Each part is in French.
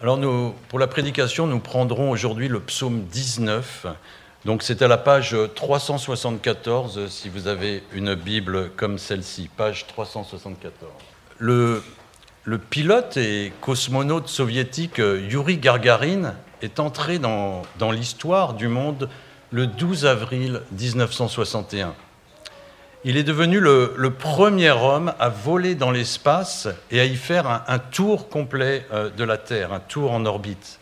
Alors pour la prédication, nous prendrons aujourd'hui le psaume 19. Donc c'est à la page 374 si vous avez une Bible comme celle-ci, page 374. Le, le pilote et cosmonaute soviétique Yuri Gargarin est entré dans, dans l'histoire du monde le 12 avril 1961. Il est devenu le, premier homme à voler dans l'espace et à y faire un, tour complet euh, de la Terre, un tour en orbite.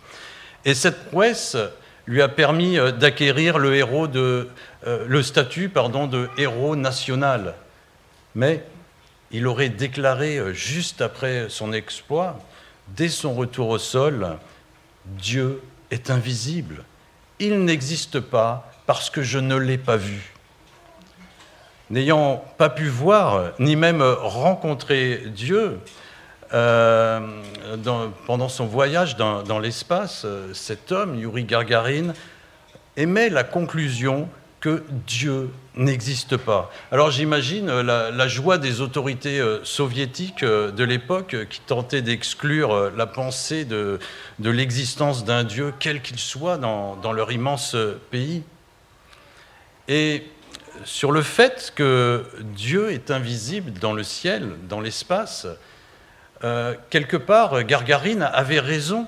Et cette prouesse lui a permis euh, d'acquérir le, héros de, euh, le statut pardon, de héros national. Mais il aurait déclaré juste après son exploit, dès son retour au sol, Dieu est invisible. Il n'existe pas parce que je ne l'ai pas vu. N'ayant pas pu voir ni même rencontrer Dieu euh, pendant son voyage dans, l'espace, cet homme, Yuri Gargarin, émet la conclusion que Dieu n'existe pas. Alors j'imagine la, joie des autorités euh, soviétiques euh, de l'époque qui tentaient d'exclure la pensée de, l'existence d'un Dieu, quel qu'il soit, dans, dans, leur immense pays. Et sur le fait que Dieu est invisible dans le ciel, dans l'espace, euh, quelque part, Gargarine avait raison.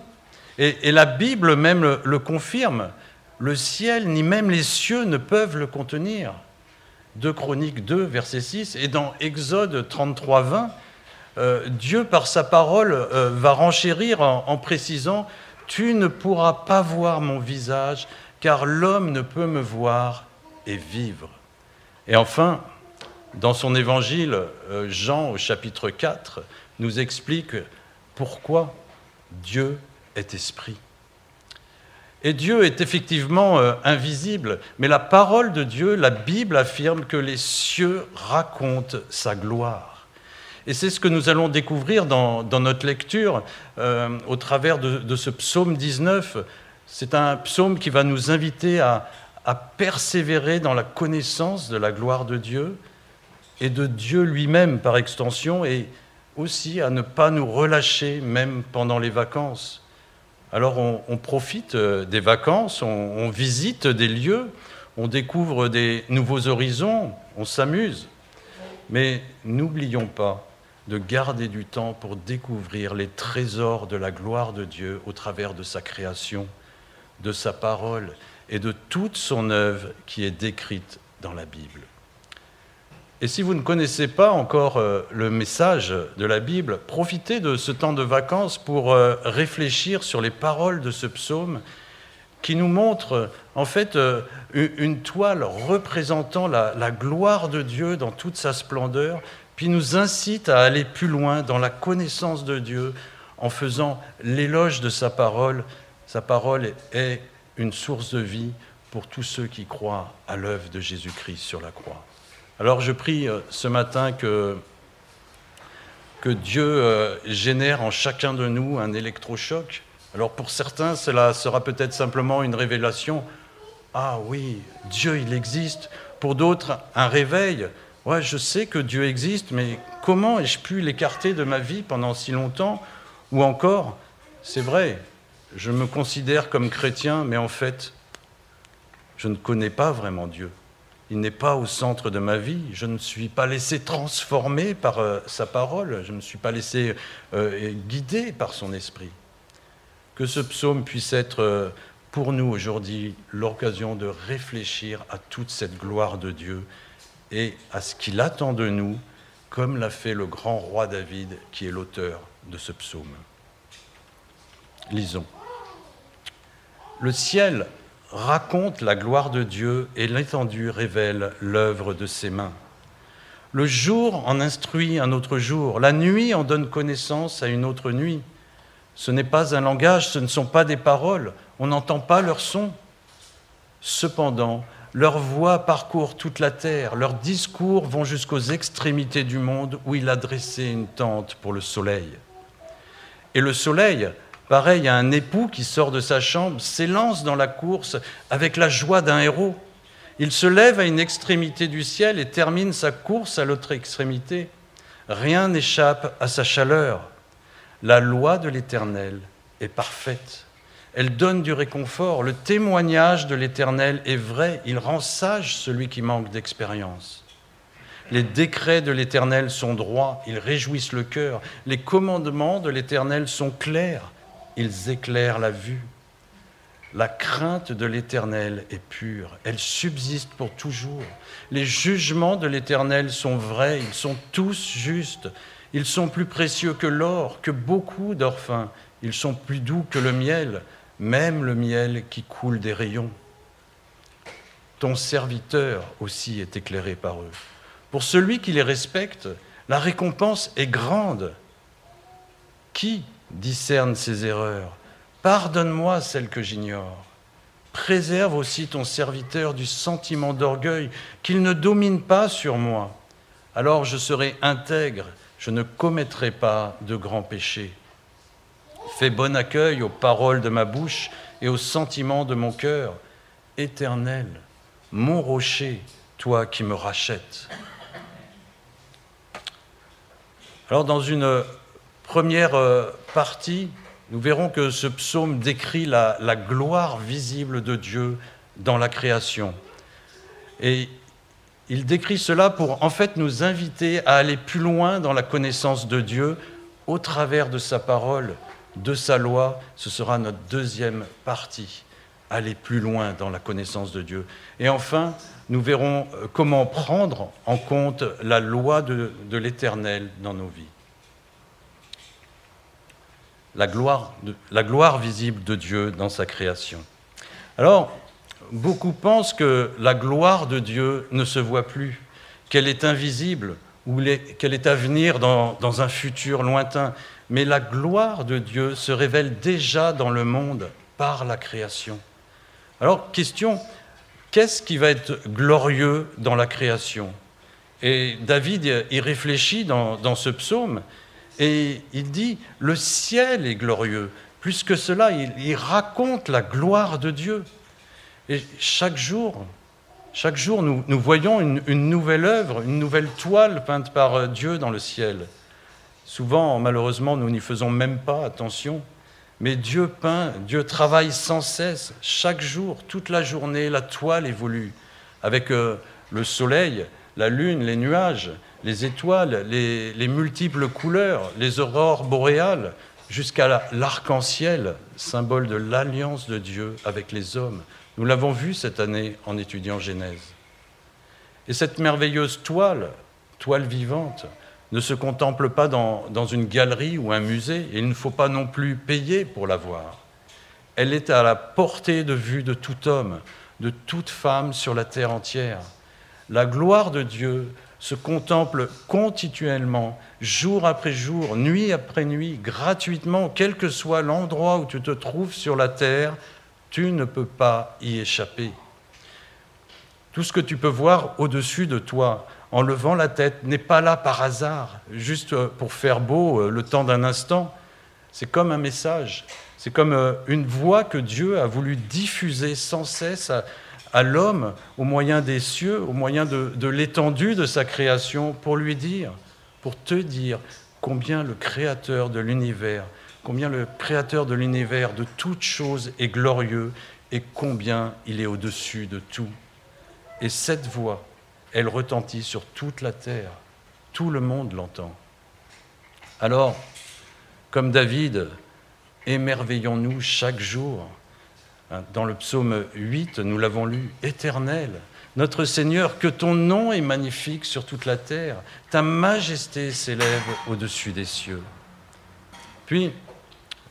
Et, la Bible même le, confirme. Le ciel, ni même les cieux ne peuvent le contenir. 2 Chroniques 2, verset 6. Et dans Exode 33, 20, euh, Dieu, par sa parole, euh, va renchérir en précisant Tu ne pourras pas voir mon visage, car l'homme ne peut me voir et vivre. Et enfin, dans son évangile, euh, Jean au chapitre 4 nous explique pourquoi Dieu est esprit. Et Dieu est effectivement euh, invisible, mais la parole de Dieu, la Bible affirme que les cieux racontent sa gloire. Et c'est ce que nous allons découvrir dans, notre lecture euh, au travers de, de, ce psaume 19. C'est un psaume qui va nous inviter à, à persévérer dans la connaissance de la gloire de Dieu et de Dieu lui-même par extension, et aussi à ne pas nous relâcher même pendant les vacances. Alors on, profite euh, des vacances, on, visite des lieux, on découvre des nouveaux horizons, on s'amuse, mais n'oublions pas de garder du temps pour découvrir les trésors de la gloire de Dieu au travers de sa création, de sa parole et de toute son œuvre qui est décrite dans la Bible. Et si vous ne connaissez pas encore euh, le message de la Bible, profitez de ce temps de vacances pour euh, réfléchir sur les paroles de ce psaume qui nous montre en fait euh, une toile représentant la, la gloire de Dieu dans toute sa splendeur, puis nous incite à aller plus loin dans la connaissance de Dieu en faisant l'éloge de sa parole. Sa parole est une source de vie pour tous ceux qui croient à l'œuvre de Jésus-Christ sur la croix. Alors je prie euh, ce matin que, que Dieu euh, génère en chacun de nous un électrochoc. Alors pour certains, cela sera peut-être simplement une révélation. Ah oui, Dieu, il existe. Pour d'autres, un réveil. Ouais, je sais que Dieu existe, mais comment ai-je pu l'écarter de ma vie pendant si longtemps? Ou encore, c'est vrai, je me considère comme chrétien, mais en fait, je ne connais pas vraiment Dieu. Il n'est pas au centre de ma vie. Je ne suis pas laissé transformer par euh, sa parole. Je ne suis pas laissé euh, guider par son esprit. Que ce psaume puisse être euh, pour nous aujourd'hui l'occasion de réfléchir à toute cette gloire de Dieu et à ce qu'il attend de nous, comme l'a fait le grand roi David, qui est l'auteur de ce psaume. Lisons. Le ciel raconte la gloire de Dieu et l'étendue révèle l'œuvre de ses mains. Le jour en instruit un autre jour, la nuit en donne connaissance à une autre nuit. Ce n'est pas un langage, ce ne sont pas des paroles, on n'entend pas leur son. Cependant, leur voix parcourt toute la terre, leurs discours vont jusqu'aux extrémités du monde où il a dressé une tente pour le soleil. Et le soleil, pareil à un époux qui sort de sa chambre, s'élance dans la course avec la joie d'un héros. Il se lève à une extrémité du ciel et termine sa course à l'autre extrémité. Rien n'échappe à sa chaleur. La loi de l'Éternel est parfaite. Elle donne du réconfort. Le témoignage de l'Éternel est vrai. Il rend sage celui qui manque d'expérience. Les décrets de l'Éternel sont droits, ils réjouissent le cœur. Les commandements de l'Éternel sont clairs, ils éclairent la vue. La crainte de l'Éternel est pure, elle subsiste pour toujours. Les jugements de l'Éternel sont vrais, ils sont tous justes. Ils sont plus précieux que l'or, que beaucoup d'or fin. Ils sont plus doux que le miel, même le miel qui coule des rayons. Ton serviteur aussi est éclairé par eux. Pour celui qui les respecte, la récompense est grande. Qui discerne ses erreurs Pardonne-moi celles que j'ignore. Préserve aussi ton serviteur du sentiment d'orgueil, qu'il ne domine pas sur moi. Alors je serai intègre, je ne commettrai pas de grands péchés. Fais bon accueil aux paroles de ma bouche et aux sentiments de mon cœur. Éternel, mon rocher, toi qui me rachètes. Alors dans une première euh, partie, nous verrons que ce psaume décrit la, gloire visible de Dieu dans la création. Et il décrit cela pour en fait nous inviter à aller plus loin dans la connaissance de Dieu au travers de sa parole, de sa loi. Ce sera notre deuxième partie, aller plus loin dans la connaissance de Dieu. Et enfin, nous verrons euh, comment prendre en compte la loi de, l'Éternel dans nos vies. La gloire, la gloire visible de Dieu dans sa création. Alors, beaucoup pensent que la gloire de Dieu ne se voit plus, qu'elle est invisible ou qu'elle est à venir dans, dans un futur lointain. Mais la gloire de Dieu se révèle déjà dans le monde par la création. Alors, question, qu'est-ce qui va être glorieux dans la création? Et David y réfléchit dans, ce psaume et il dit, le ciel est glorieux. Plus que cela, il, raconte la gloire de Dieu. Et chaque jour, chaque jour, nous, voyons une, nouvelle œuvre, une nouvelle toile peinte par Dieu dans le ciel. Souvent, malheureusement, nous n'y faisons même pas attention. Mais Dieu peint, Dieu travaille sans cesse, chaque jour, toute la journée, la toile évolue, avec euh, le soleil, la lune, les nuages, les étoiles, les, multiples couleurs, les aurores boréales, jusqu'à l'arc-en-ciel, symbole de l'alliance de Dieu avec les hommes. Nous l'avons vu cette année en étudiant Genèse. Et cette merveilleuse toile, toile vivante, ne se contemple pas dans, une galerie ou un musée, et il ne faut pas non plus payer pour la voir. Elle est à la portée de vue de tout homme, de toute femme sur la terre entière. La gloire de Dieu se contemple continuellement, jour après jour, nuit après nuit, gratuitement, quel que soit l'endroit où tu te trouves sur la terre, tu ne peux pas y échapper. Tout ce que tu peux voir au-dessus de toi, en levant la tête n'est pas là par hasard, juste euh, pour faire beau euh, le temps d'un instant. C'est comme un message, c'est comme euh, une voix que Dieu a voulu diffuser sans cesse à, l'homme au moyen des cieux, au moyen de l'étendue de sa création, pour lui dire, pour te dire combien le Créateur de l'univers, combien le Créateur de l'univers, de toutes choses, est glorieux et combien il est au-dessus de tout. Et cette voix, elle retentit sur toute la terre. Tout le monde l'entend. Alors, comme David, émerveillons-nous chaque jour. Hein, dans le psaume 8, nous l'avons lu, Éternel, notre Seigneur, que ton nom est magnifique sur toute la terre, ta majesté s'élève au-dessus des cieux. Puis,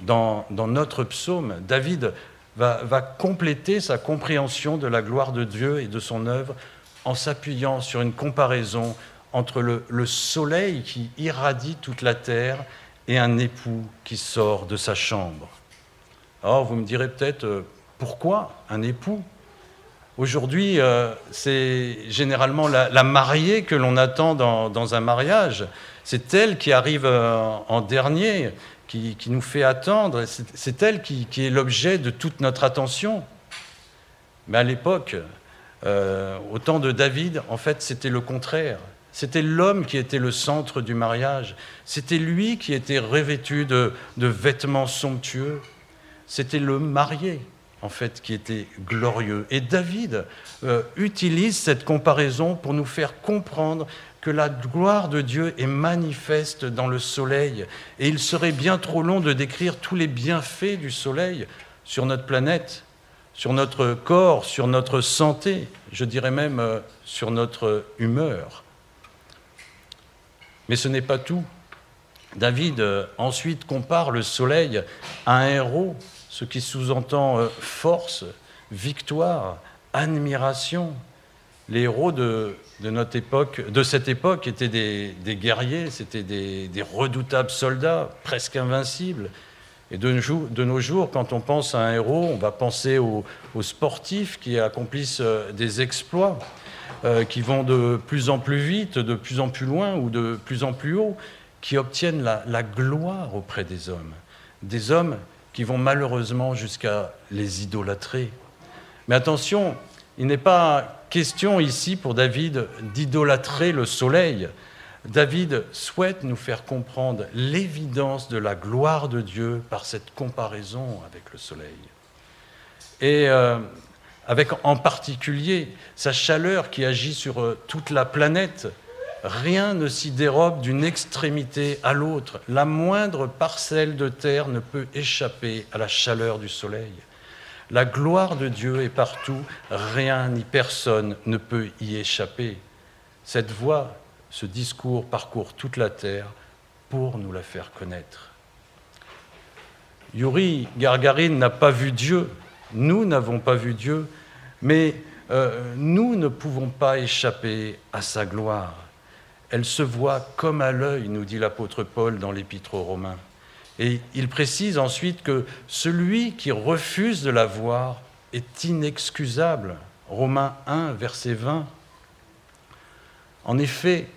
dans, notre psaume, David va, compléter sa compréhension de la gloire de Dieu et de son œuvre en s'appuyant sur une comparaison entre le, soleil qui irradie toute la terre et un époux qui sort de sa chambre. Alors vous me direz peut-être, euh, pourquoi un époux Aujourd'hui, euh, c'est généralement la, mariée que l'on attend dans, un mariage. C'est elle qui arrive euh, en dernier, qui, nous fait attendre. C'est elle qui, est l'objet de toute notre attention. Mais à l'époque, euh, au temps de David, en fait, c'était le contraire. C'était l'homme qui était le centre du mariage. C'était lui qui était revêtu de, vêtements somptueux. c'était le marié, en fait, qui était glorieux. Et David euh, utilise cette comparaison pour nous faire comprendre que la gloire de Dieu est manifeste dans le soleil. Et il serait bien trop long de décrire tous les bienfaits du soleil sur notre planète, sur notre corps, sur notre santé, je dirais même euh, sur notre humeur. Mais ce n'est pas tout. David euh, ensuite compare le soleil à un héros, ce qui sous-entend euh, force, victoire, admiration. Les héros de, notre époque, de cette époque étaient des, guerriers, c'étaient des, redoutables soldats, presque invincibles. Et de, nos jours, quand on pense à un héros, on va penser aux, sportifs qui accomplissent euh, des exploits, qui vont de plus en plus vite, de plus en plus loin ou de plus en plus haut qui obtiennent la, gloire auprès des hommes. Des hommes qui vont malheureusement jusqu'à les idolâtrer. Mais attention, il n'est pas question ici pour David d'idolâtrer le soleil. David souhaite nous faire comprendre l'évidence de la gloire de Dieu par cette comparaison avec le soleil. Et euh, avec en particulier sa chaleur qui agit sur euh, toute la planète, Rien ne s'y dérobe d'une extrémité à l'autre. La moindre parcelle de terre ne peut échapper à la chaleur du soleil. La gloire de Dieu est partout, rien ni personne ne peut y échapper. Cette voix, ce discours parcourt toute la terre pour nous la faire connaître. Yuri Gargarin n'a pas vu Dieu, nous n'avons pas vu Dieu, mais euh, nous ne pouvons pas échapper à sa gloire elle se voit comme à l'œil, nous dit l'apôtre Paul dans l'épître aux Romains. Et il précise ensuite que celui qui refuse de la voir est inexcusable. Romains 1, verset 20. En effet,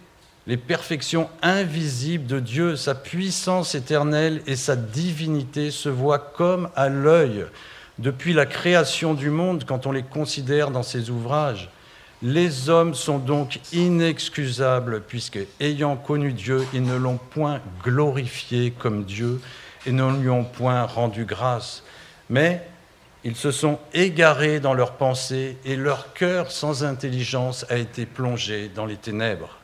les perfections invisibles de Dieu, sa puissance éternelle et sa divinité se voient comme à l'œil depuis la création du monde quand on les considère dans ses ouvrages. Les hommes sont donc inexcusables puisque, ayant connu Dieu, ils ne l'ont point glorifié comme Dieu et ne lui ont point rendu grâce. Mais ils se sont égarés dans leurs pensées et leur cœur sans intelligence a été plongé dans les ténèbres.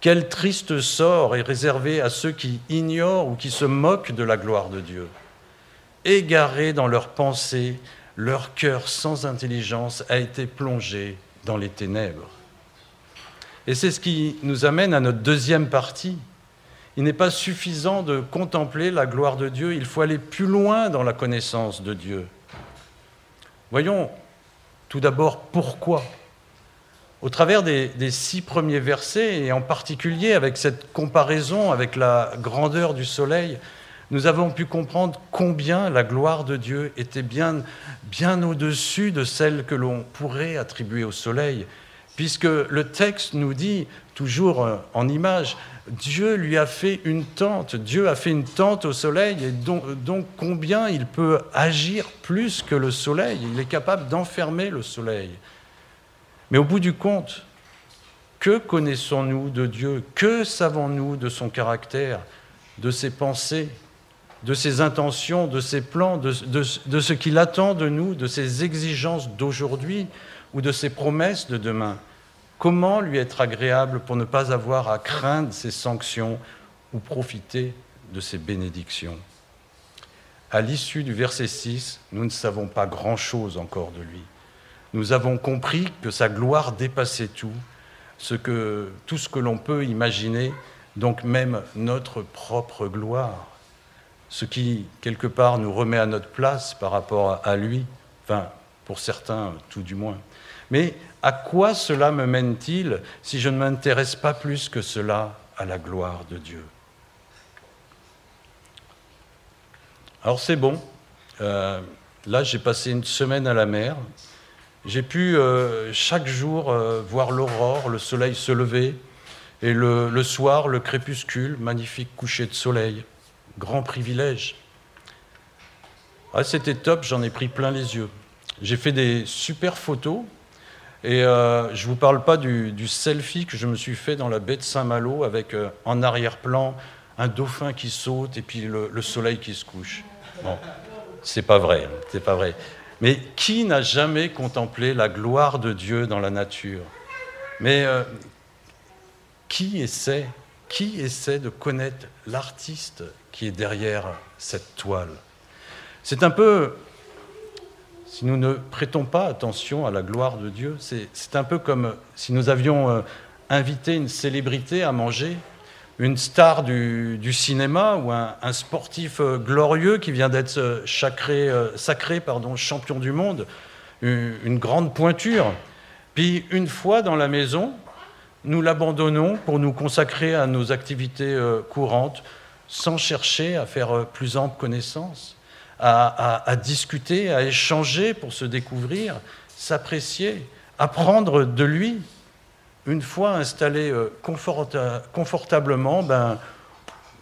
Quel triste sort est réservé à ceux qui ignorent ou qui se moquent de la gloire de Dieu. Égarés dans leurs pensées, leur cœur sans intelligence a été plongé dans les ténèbres. Et c'est ce qui nous amène à notre deuxième partie. Il n'est pas suffisant de contempler la gloire de Dieu, il faut aller plus loin dans la connaissance de Dieu. Voyons tout d'abord pourquoi. Au travers des, six premiers versets, et en particulier avec cette comparaison avec la grandeur du soleil, nous avons pu comprendre combien la gloire de Dieu était bien, au-dessus de celle que l'on pourrait attribuer au soleil, puisque le texte nous dit, toujours euh, en image, Dieu lui a fait une tente, Dieu a fait une tente au soleil, et donc combien il peut agir plus que le soleil, il est capable d'enfermer le soleil. Mais au bout du compte, que connaissons-nous de Dieu? Que savons-nous de son caractère, de ses pensées? De ses intentions, de ses plans, de, ce qu'il attend de nous, de ses exigences d'aujourd'hui ou de ses promesses de demain. Comment lui être agréable pour ne pas avoir à craindre ses sanctions ou profiter de ses bénédictions? À l'issue du verset 6, nous ne savons pas grand-chose encore de lui. Nous avons compris que sa gloire dépassait tout, tout ce que l'on peut imaginer, donc même notre propre gloire ce qui, quelque part, nous remet à notre place par rapport à lui, enfin, pour certains, tout du moins. Mais à quoi cela me mène-t-il si je ne m'intéresse pas plus que cela à la gloire de Dieu? Alors c'est bon. Euh, là, j'ai passé une semaine à la mer. J'ai pu euh, chaque jour euh, voir l'aurore, le soleil se lever, et le soir, le crépuscule, magnifique coucher de soleil grand privilège. Ah, C'était top, j'en ai pris plein les yeux. J'ai fait des super photos et euh, je ne vous parle pas du, selfie que je me suis fait dans la baie de Saint-Malo avec euh, en arrière-plan un dauphin qui saute et puis le, soleil qui se couche. C'est pas vrai, c'est pas vrai. Mais qui n'a jamais contemplé la gloire de Dieu dans la nature? Mais euh, qui essaie, qui essaie de connaître l'artiste qui est derrière cette toile? C'est un peu, si nous ne prêtons pas attention à la gloire de Dieu, c'est un peu comme si nous avions euh, invité une célébrité à manger une star du, cinéma ou un, sportif euh, glorieux qui vient d'être euh, sacré, sacré pardon, champion du monde, une, grande pointure. Puis une fois dans la maison, nous l'abandonnons pour nous consacrer à nos activités courantes sans chercher à faire plus ample connaissance, à discuter, à échanger pour se découvrir, s'apprécier, apprendre de lui, une fois installé euh, confortablement, ben,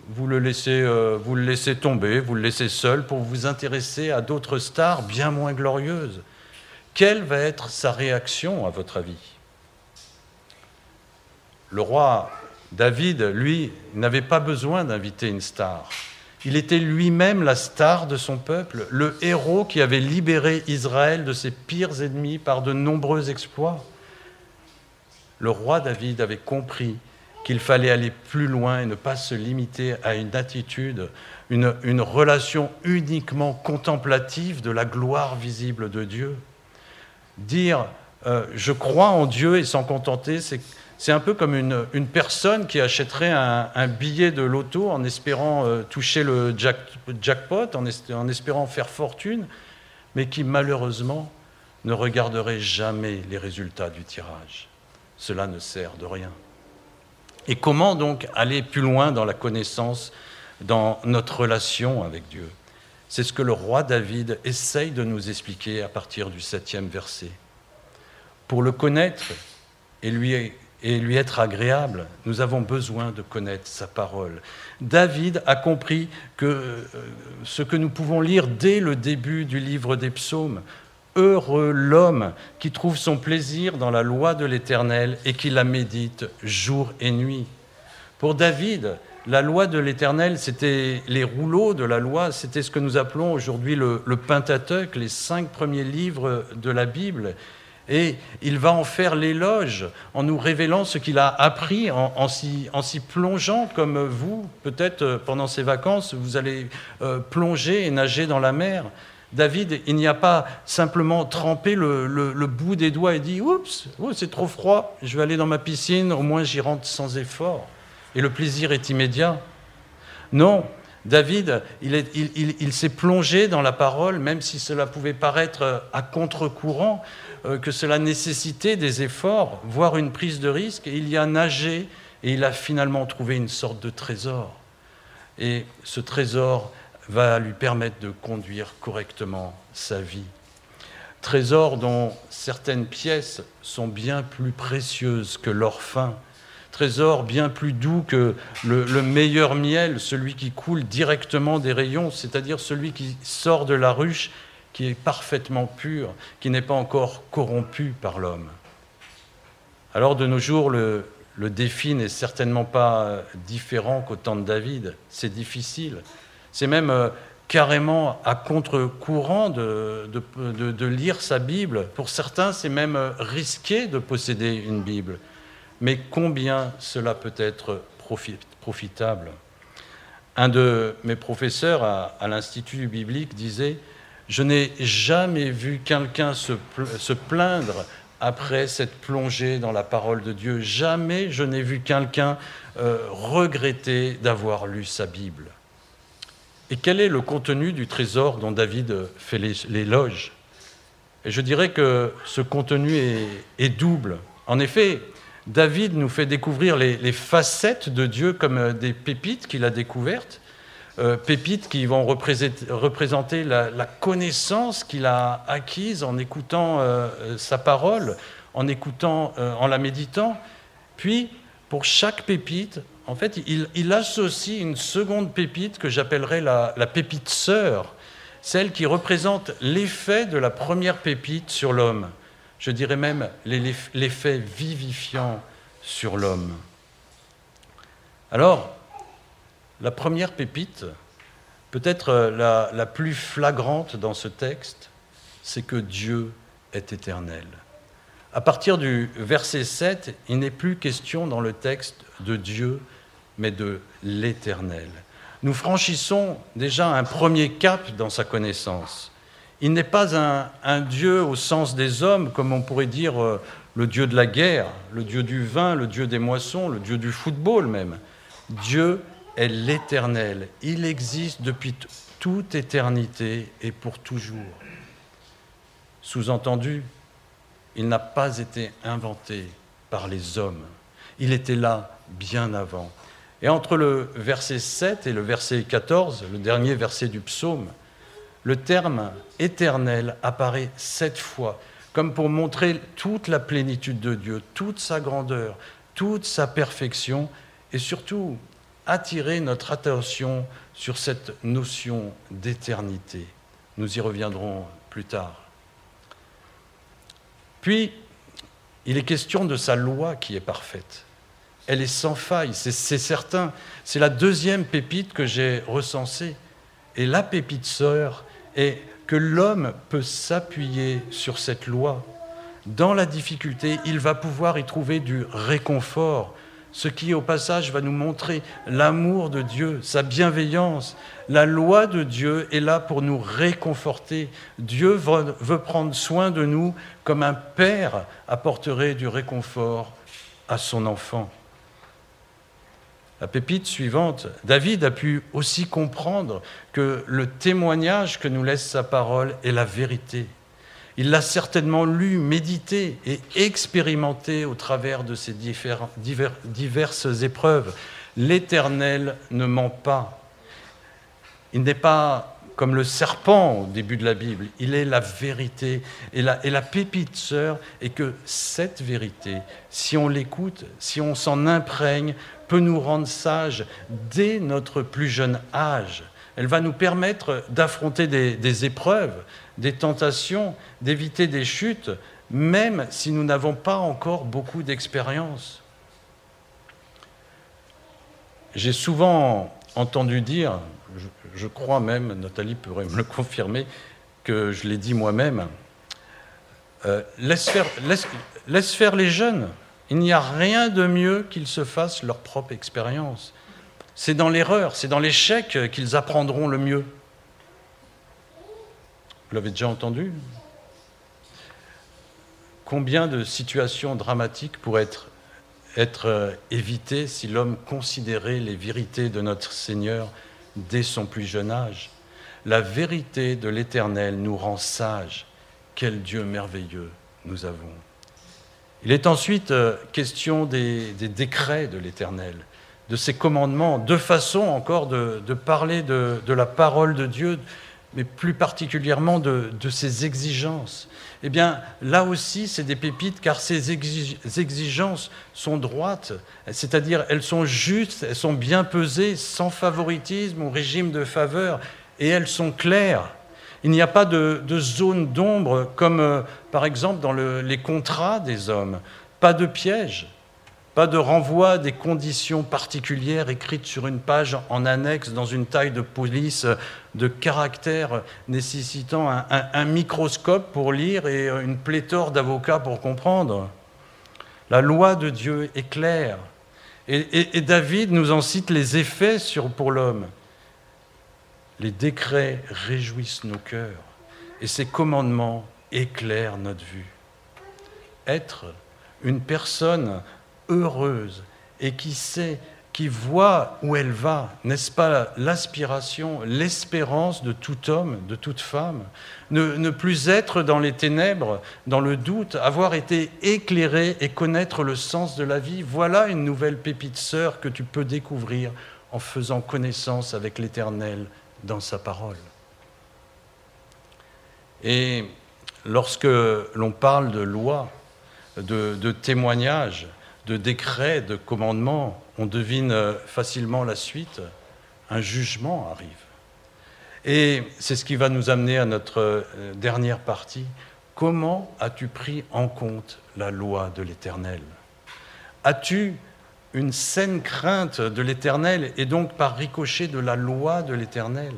vous, le laissez, euh, vous le laissez tomber, vous le laissez seul pour vous intéresser à d'autres stars bien moins glorieuses. Quelle va être sa réaction, à votre avis? Le roi David, lui, n'avait pas besoin d'inviter une star. Il était lui-même la star de son peuple, le héros qui avait libéré Israël de ses pires ennemis par de nombreux exploits le roi David avait compris qu'il fallait aller plus loin et ne pas se limiter à une attitude, une, relation uniquement contemplative de la gloire visible de Dieu. Dire euh, je crois en Dieu et s'en contenter, c'est un peu comme une, personne qui achèterait un, billet de loto en espérant euh, toucher le jackpot, en espérant faire fortune, mais qui malheureusement ne regarderait jamais les résultats du tirage cela ne sert de rien. Et comment donc aller plus loin dans la connaissance, dans notre relation avec Dieu? C'est ce que le roi David essaye de nous expliquer à partir du septième verset. Pour le connaître et lui, et lui être agréable, nous avons besoin de connaître sa parole. David a compris que euh, ce que nous pouvons lire dès le début du livre des psaumes, Heureux l'homme qui trouve son plaisir dans la loi de l'Éternel et qui la médite jour et nuit. Pour David, la loi de l'Éternel, c'était les rouleaux de la loi, c'était ce que nous appelons aujourd'hui le, Pentateuque, les cinq premiers livres de la Bible. Et il va en faire l'éloge en nous révélant ce qu'il a appris, en, s'y plongeant comme vous, peut-être pendant ces vacances, vous allez euh, plonger et nager dans la mer. David, il n'y a pas simplement trempé le, bout des doigts et dit Oups, oh, c'est trop froid, je vais aller dans ma piscine, au moins j'y rentre sans effort. Et le plaisir est immédiat. Non, David, il, s'est plongé dans la parole, même si cela pouvait paraître à contre-courant, euh, que cela nécessitait des efforts, voire une prise de risque, et il y a nagé et il a finalement trouvé une sorte de trésor. Et ce trésor, va lui permettre de conduire correctement sa vie. Trésor dont certaines pièces sont bien plus précieuses que l'or fin, trésor bien plus doux que le, meilleur miel, celui qui coule directement des rayons, c'est-à-dire celui qui sort de la ruche, qui est parfaitement pur, qui n'est pas encore corrompu par l'homme. Alors de nos jours, le, défi n'est certainement pas différent qu'au temps de David, c'est difficile. C'est même euh, carrément à contre-courant de, lire sa Bible. Pour certains, c'est même euh, risqué de posséder une Bible. Mais combien cela peut être profitable? Un de mes professeurs à, l'Institut biblique disait Je n'ai jamais vu quelqu'un se, plaindre après cette plongée dans la parole de Dieu. Jamais je n'ai vu quelqu'un euh, regretter d'avoir lu sa Bible. Et quel est le contenu du trésor dont David fait l'éloge? Et je dirais que ce contenu est, double. En effet, David nous fait découvrir les, facettes de Dieu comme des pépites qu'il a découvertes, euh, pépites qui vont représenter, la, connaissance qu'il a acquise en écoutant euh, sa parole, en écoutant, euh, en la méditant. Puis, pour chaque pépite, en fait, il, associe une seconde pépite que j'appellerais la, pépite sœur, celle qui représente l'effet de la première pépite sur l'homme. Je dirais même l'effet vivifiant sur l'homme. Alors, la première pépite, Peut-être euh, la, plus flagrante dans ce texte, c'est que Dieu est éternel. À partir du verset 7, il n'est plus question dans le texte de Dieu, mais de l'éternel. Nous franchissons déjà un premier cap dans sa connaissance. Il n'est pas un, Dieu au sens des hommes, comme on pourrait dire euh, le Dieu de la guerre, le Dieu du vin, le Dieu des moissons, le Dieu du football même. Dieu est l'éternel. Il existe depuis toute éternité et pour toujours. Sous-entendu, il n'a pas été inventé par les hommes. Il était là bien avant. Et entre le verset 7 et le verset 14, le dernier verset du psaume, le terme éternel apparaît sept fois, comme pour montrer toute la plénitude de Dieu, toute sa grandeur, toute sa perfection, et surtout attirer notre attention sur cette notion d'éternité. Nous y reviendrons plus tard. Puis, il est question de sa loi qui est parfaite. Elle est sans faille, c'est certain. C'est la deuxième pépite que j'ai recensée. Et la pépite sœur est que l'homme peut s'appuyer sur cette loi. Dans la difficulté, il va pouvoir y trouver du réconfort, ce qui au passage va nous montrer l'amour de Dieu, sa bienveillance. La loi de Dieu est là pour nous réconforter. Dieu veut prendre soin de nous comme un père apporterait du réconfort à son enfant. La pépite suivante, David a pu aussi comprendre que le témoignage que nous laisse sa parole est la vérité. Il l'a certainement lu, médité et expérimenté au travers de ces diverses épreuves. L'Éternel ne ment pas. Il n'est pas comme le serpent au début de la Bible, il est la vérité. Et la, et la pépite sœur est que cette vérité, si on l'écoute, si on s'en imprègne, peut nous rendre sages dès notre plus jeune âge. Elle va nous permettre d'affronter des, épreuves, des tentations, d'éviter des chutes, même si nous n'avons pas encore beaucoup d'expérience. J'ai souvent entendu dire, je, crois même, Nathalie pourrait me le confirmer, que je l'ai dit moi-même, euh, laisse, faire, laisse faire les jeunes. Il n'y a rien de mieux qu'ils se fassent leur propre expérience. C'est dans l'erreur, c'est dans l'échec qu'ils apprendront le mieux. Vous l'avez déjà entendu? Combien de situations dramatiques pourraient être, euh, évitées si l'homme considérait les vérités de notre Seigneur dès son plus jeune âge? La vérité de l'Éternel nous rend sages. Quel Dieu merveilleux nous avons. Il est ensuite euh, question des décrets de l'Éternel de ses commandements, deux façons encore de, parler de, la parole de Dieu, mais plus particulièrement de, ses exigences. Eh bien, là aussi, c'est des pépites, car ces exigences sont droites, c'est-à-dire elles sont justes, elles sont bien pesées, sans favoritisme ou régime de faveur, et elles sont claires. Il n'y a pas de, zone d'ombre, comme euh, par exemple dans les contrats des hommes, pas de piège. Pas de renvoi des conditions particulières écrites sur une page en annexe dans une taille de police de caractère nécessitant un, microscope pour lire et une pléthore d'avocats pour comprendre. La loi de Dieu est claire. Et, David nous en cite les effets sur, pour l'homme. Les décrets réjouissent nos cœurs et ces commandements éclairent notre vue. Être une personne heureuse et qui sait, qui voit où elle va, n'est-ce pas l'aspiration, l'espérance de tout homme, de toute femme? Ne, plus être dans les ténèbres, dans le doute, avoir été éclairé et connaître le sens de la vie, voilà une nouvelle pépite sœur que tu peux découvrir en faisant connaissance avec l'Éternel dans sa parole. Et lorsque l'on parle de loi, de, de témoignage, de décrets, de commandements, on devine euh, facilement la suite. Un jugement arrive. Et c'est ce qui va nous amener à notre euh, dernière partie. Comment as-tu pris en compte la loi de l'Éternel? As-tu une saine crainte de l'Éternel et donc par ricochet de la loi de l'Éternel?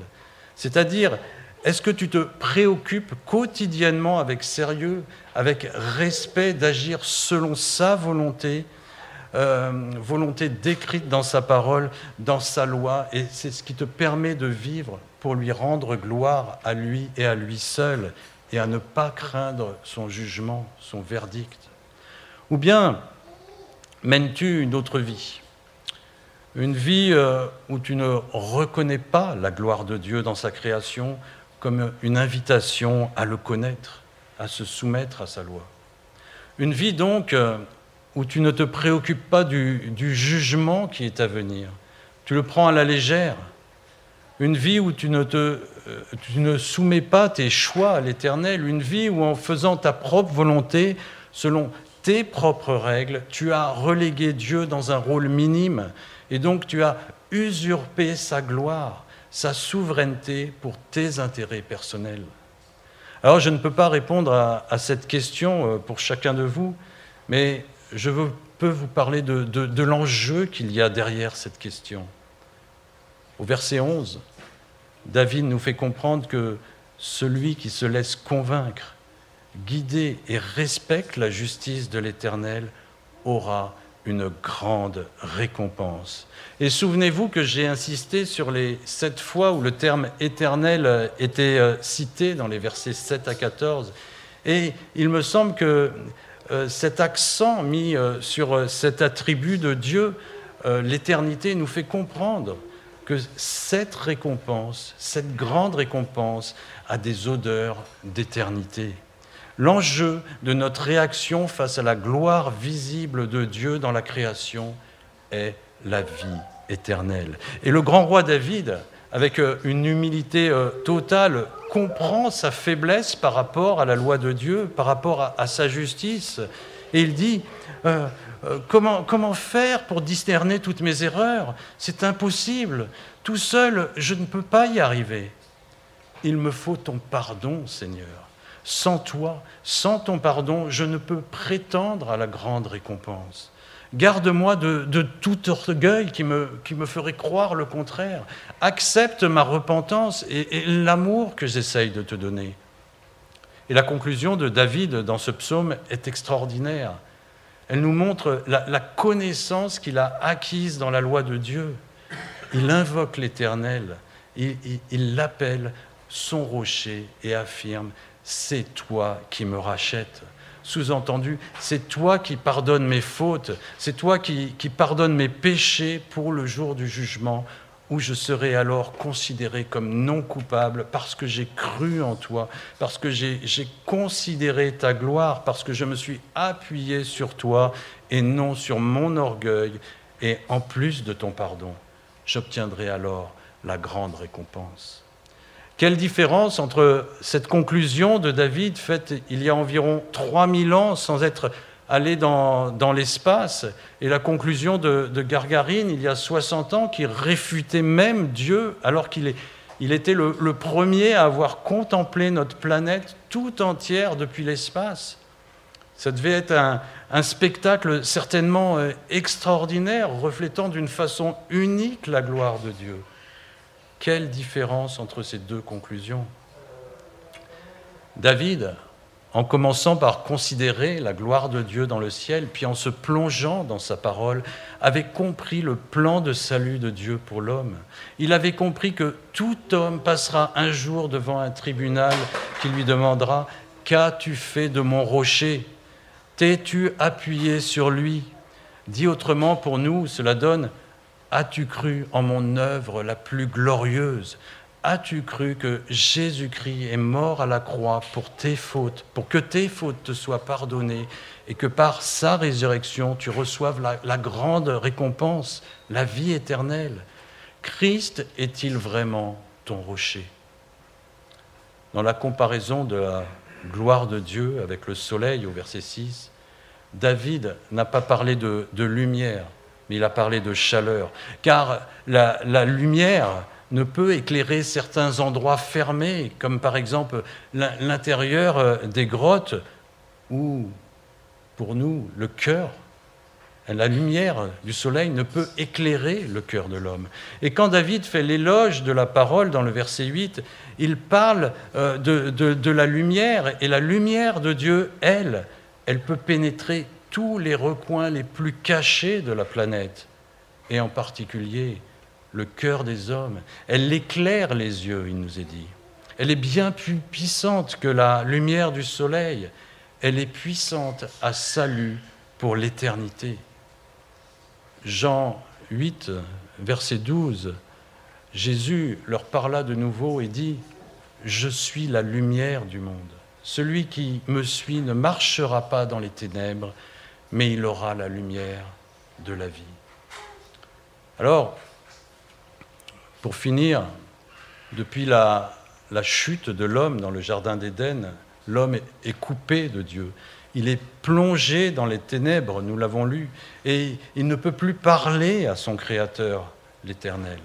C'est-à-dire, est-ce que tu te préoccupes quotidiennement avec sérieux, avec respect d'agir selon sa volonté, euh, volonté décrite dans sa parole, dans sa loi, et c'est ce qui te permet de vivre pour lui rendre gloire à lui et à lui seul, et à ne pas craindre son jugement, son verdict Ou bien mènes-tu une autre vie? Une vie euh, où tu ne reconnais pas la gloire de Dieu dans sa création comme une invitation à le connaître, à se soumettre à sa loi. Une vie donc euh, où tu ne te préoccupes pas du, jugement qui est à venir. Tu le prends à la légère. Une vie où tu ne, te, euh, soumets pas tes choix à l'Éternel. Une vie où en faisant ta propre volonté, selon tes propres règles, tu as relégué Dieu dans un rôle minime. Et donc tu as usurpé sa gloire, sa souveraineté pour tes intérêts personnels. Alors je ne peux pas répondre à, à cette question euh, pour chacun de vous, mais je peux vous parler de, l'enjeu qu'il y a derrière cette question. Au verset 11, David nous fait comprendre que celui qui se laisse convaincre, guider et respecte la justice de l'Éternel aura une grande récompense. Et souvenez-vous que j'ai insisté sur les sept fois où le terme éternel était euh, cité dans les versets 7 à 14. Et il me semble que euh, cet accent mis euh, sur euh, cet attribut de Dieu, l'éternité, nous fait comprendre que cette récompense, cette grande récompense, a des odeurs d'éternité. L'enjeu de notre réaction face à la gloire visible de Dieu dans la création est la vie éternelle. Et le grand roi David, avec une humilité totale, comprend sa faiblesse par rapport à la loi de Dieu, par rapport à, sa justice. Et il dit, euh, euh, comment, comment faire pour discerner toutes mes erreurs? C'est impossible. Tout seul, je ne peux pas y arriver. Il me faut ton pardon, Seigneur. Sans toi, sans ton pardon, je ne peux prétendre à la grande récompense. Garde-moi de, tout orgueil qui me, qui ferait croire le contraire. Accepte ma repentance et, l'amour que j'essaye de te donner. Et la conclusion de David dans ce psaume est extraordinaire. Elle nous montre la, connaissance qu'il a acquise dans la loi de Dieu. Il invoque l'Éternel, il l'appelle son rocher et affirme, c'est toi qui me rachètes. Sous-entendu, c'est toi qui pardonnes mes fautes, c'est toi qui, qui pardonnes mes péchés pour le jour du jugement, où je serai alors considéré comme non coupable parce que j'ai cru en toi, parce que j'ai considéré ta gloire, parce que je me suis appuyé sur toi et non sur mon orgueil, et en plus de ton pardon, j'obtiendrai alors la grande récompense. Quelle différence entre cette conclusion de David faite il y a environ 3000 ans sans être allé dans, l'espace et la conclusion de, Gargarine il y a 60 ans qui réfutait même Dieu alors qu'il il était le, premier à avoir contemplé notre planète tout entière depuis l'espace. Ça devait être un, spectacle certainement euh, extraordinaire, reflétant d'une façon unique la gloire de Dieu. Quelle différence entre ces deux conclusions? David, en commençant par considérer la gloire de Dieu dans le ciel, puis en se plongeant dans sa parole, avait compris le plan de salut de Dieu pour l'homme. Il avait compris que tout homme passera un jour devant un tribunal qui lui demandera Qu'as-tu fait de mon rocher? T'es-tu appuyé sur lui? Dit autrement, pour nous, cela donne As-tu cru en mon œuvre la plus glorieuse? As-tu cru que Jésus-Christ est mort à la croix pour tes fautes, pour que tes fautes te soient pardonnées et que par sa résurrection tu reçoives la, grande récompense, la vie éternelle? Christ est-il vraiment ton rocher? Dans la comparaison de la gloire de Dieu avec le soleil au verset 6, David n'a pas parlé de lumière, il a parlé de chaleur, car la, lumière ne peut éclairer certains endroits fermés, comme par exemple l'intérieur euh, des grottes, ou pour nous, le cœur. La lumière du soleil ne peut éclairer le cœur de l'homme. Et quand David fait l'éloge de la parole dans le verset 8, il parle euh, de, de, la lumière, et la lumière de Dieu, elle, elle peut pénétrer tous les recoins les plus cachés de la planète, et en particulier le cœur des hommes. Elle éclaire les yeux, il nous est dit. Elle est bien plus puissante que la lumière du soleil. Elle est puissante à salut pour l'éternité. Jean 8, verset 12, Jésus leur parla de nouveau et dit, Je suis la lumière du monde. Celui qui me suit ne marchera pas dans les ténèbres, mais il aura la lumière de la vie. Alors, pour finir, depuis la, chute de l'homme dans le Jardin d'Éden, l'homme est coupé de Dieu. Il est plongé dans les ténèbres, nous l'avons lu, et il ne peut plus parler à son Créateur, l'Éternel.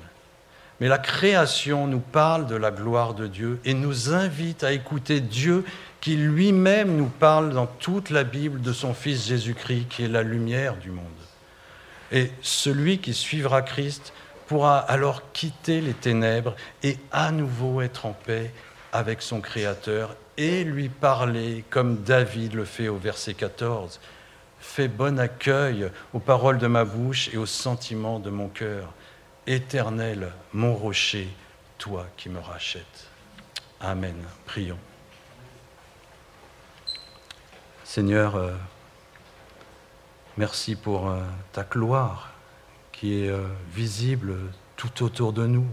Mais la création nous parle de la gloire de Dieu et nous invite à écouter Dieu qui lui-même nous parle dans toute la Bible de son Fils Jésus-Christ, qui est la lumière du monde. Et celui qui suivra Christ pourra alors quitter les ténèbres et à nouveau être en paix avec son Créateur et lui parler comme David le fait au verset 14. Fais bon accueil aux paroles de ma bouche et aux sentiments de mon cœur. Éternel, mon rocher, toi qui me rachètes. Amen. Prions. Seigneur, euh, merci pour euh, ta gloire qui est euh, visible tout autour de nous.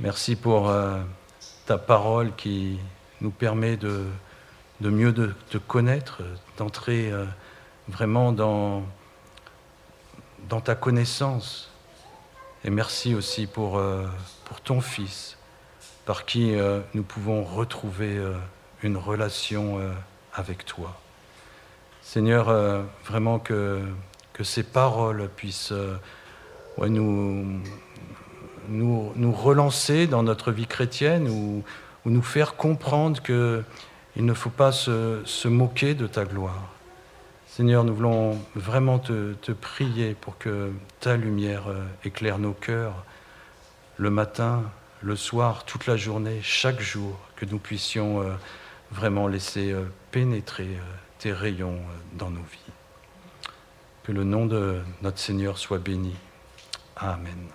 Merci pour ta parole qui nous permet de, mieux te connaître, d'entrer vraiment dans ta connaissance. Et merci aussi pour, euh, pour ton Fils, par qui euh, nous pouvons retrouver une relation avec toi. Seigneur, vraiment que, que ces paroles puissent nous, nous, nous, relancer dans notre vie chrétienne ou, ou nous faire comprendre qu'il ne faut pas se, moquer de ta gloire. Seigneur, nous voulons vraiment te, prier pour que ta lumière euh, éclaire nos cœurs le matin, le soir, toute la journée, chaque jour, que nous puissions euh, vraiment laisser euh, pénétrer tes rayons dans nos vies. Que le nom de notre Seigneur soit béni. Amen.